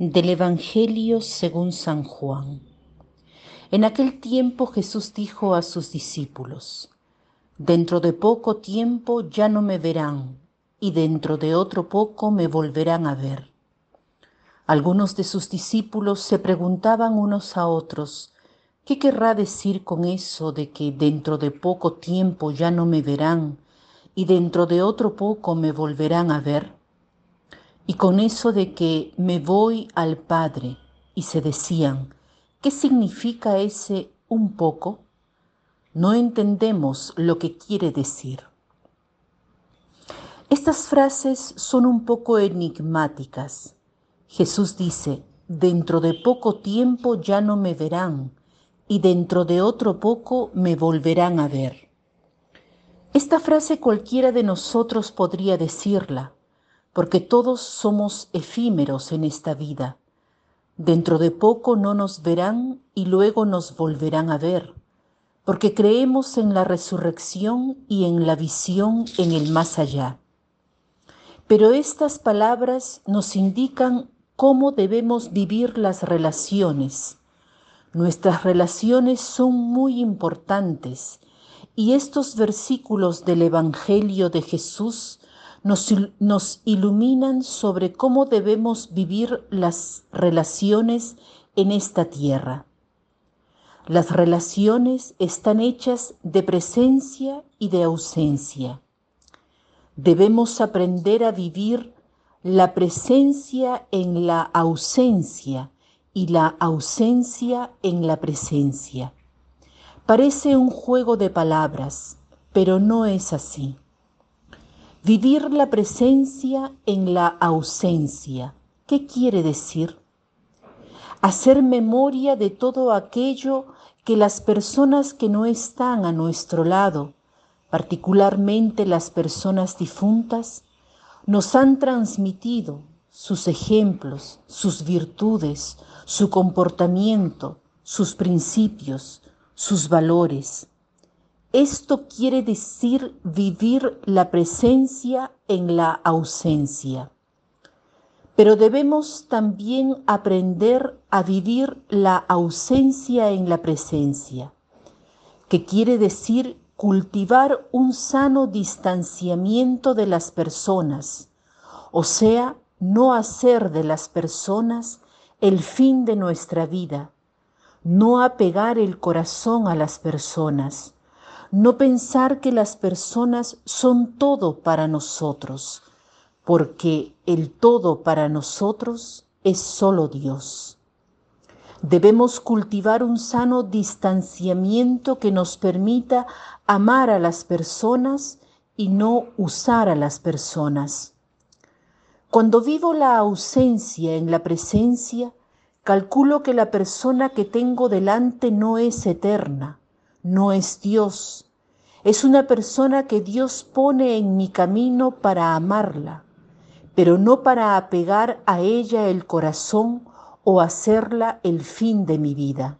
Del Evangelio según San Juan. En aquel tiempo Jesús dijo a sus discípulos, Dentro de poco tiempo ya no me verán, y dentro de otro poco me volverán a ver. Algunos de sus discípulos se preguntaban unos a otros, ¿qué querrá decir con eso de que dentro de poco tiempo ya no me verán, y dentro de otro poco me volverán a ver? Y con eso de que me voy al Padre, y se decían, ¿qué significa ese un poco? No entendemos lo que quiere decir. Estas frases son un poco enigmáticas. Jesús dice, dentro de poco tiempo ya no me verán, y dentro de otro poco me volverán a ver. Esta frase cualquiera de nosotros podría decirla, porque todos somos efímeros en esta vida. Dentro de poco no nos verán y luego nos volverán a ver, porque creemos en la resurrección y en la visión en el más allá. Pero estas palabras nos indican cómo debemos vivir las relaciones. Nuestras relaciones son muy importantes y estos versículos del Evangelio de Jesús nos, iluminan sobre cómo debemos vivir las relaciones en esta tierra. Las relaciones están hechas de presencia y de ausencia. Debemos aprender a vivir la presencia en la ausencia y la ausencia en la presencia. Parece un juego de palabras, pero no es así. Vivir la presencia en la ausencia. ¿Qué quiere decir? Hacer memoria de todo aquello que las personas que no están a nuestro lado, particularmente las personas difuntas, nos han transmitido sus ejemplos, sus virtudes, su comportamiento, sus principios, sus valores. Esto quiere decir vivir la presencia en la ausencia. Pero debemos también aprender a vivir la ausencia en la presencia, que quiere decir cultivar un sano distanciamiento de las personas, o sea, no hacer de las personas el fin de nuestra vida, no apegar el corazón a las personas, no pensar que las personas son todo para nosotros, porque el todo para nosotros es solo Dios. Debemos cultivar un sano distanciamiento que nos permita amar a las personas y no usar a las personas. Cuando vivo la ausencia en la presencia, calculo que la persona que tengo delante no es eterna, no es Dios. Es una persona que Dios pone en mi camino para amarla, pero no para apegar a ella el corazón o hacerla el fin de mi vida.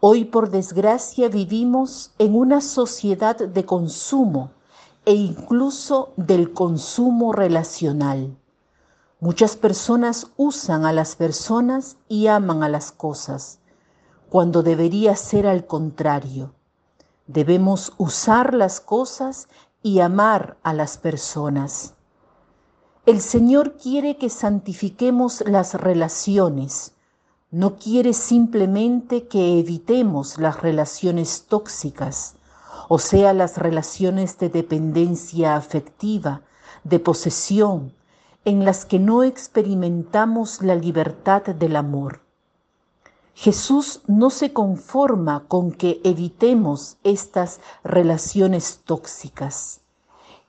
Hoy, por desgracia, vivimos en una sociedad de consumo e incluso del consumo relacional. Muchas personas usan a las personas y aman a las cosas cuando debería ser al contrario. Debemos usar las cosas y amar a las personas. El Señor quiere que santifiquemos las relaciones, no quiere simplemente que evitemos las relaciones tóxicas, o sea, las relaciones de dependencia afectiva, de posesión, en las que no experimentamos la libertad del amor. Jesús no se conforma con que evitemos estas relaciones tóxicas.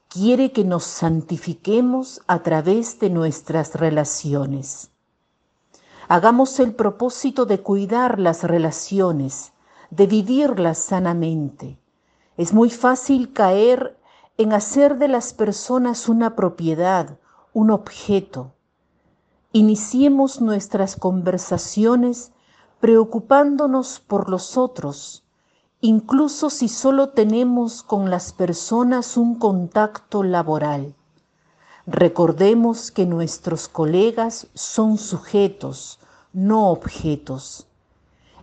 Quiere que nos santifiquemos a través de nuestras relaciones. Hagamos el propósito de cuidar las relaciones, de vivirlas sanamente. Es muy fácil caer en hacer de las personas una propiedad, un objeto. Iniciemos nuestras conversaciones preocupándonos por los otros, incluso si solo tenemos con las personas un contacto laboral. Recordemos que nuestros colegas son sujetos, no objetos.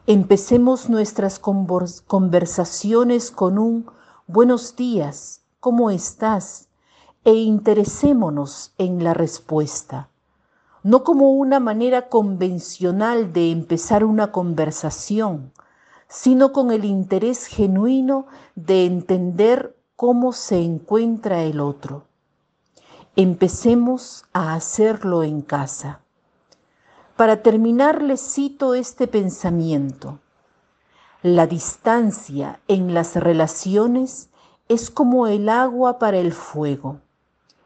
Empecemos nuestras conversaciones con un buenos días, ¿cómo estás? e interesémonos en la respuesta, no como una manera convencional de empezar una conversación, sino con el interés genuino de entender cómo se encuentra el otro. Empecemos a hacerlo en casa. Para terminar, les cito este pensamiento. La distancia en las relaciones es como el agua para el fuego.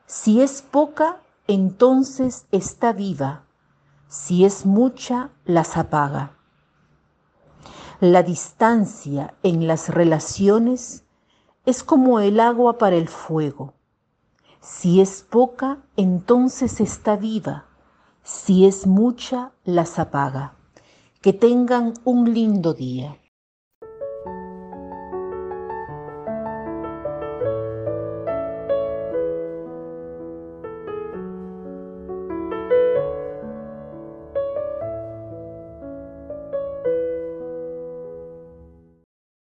Si es poca, entonces está viva. Si es mucha, las apaga. La distancia en las relaciones es como el agua para el fuego. Si es poca, entonces está viva. Si es mucha, las apaga. Que tengan un lindo día.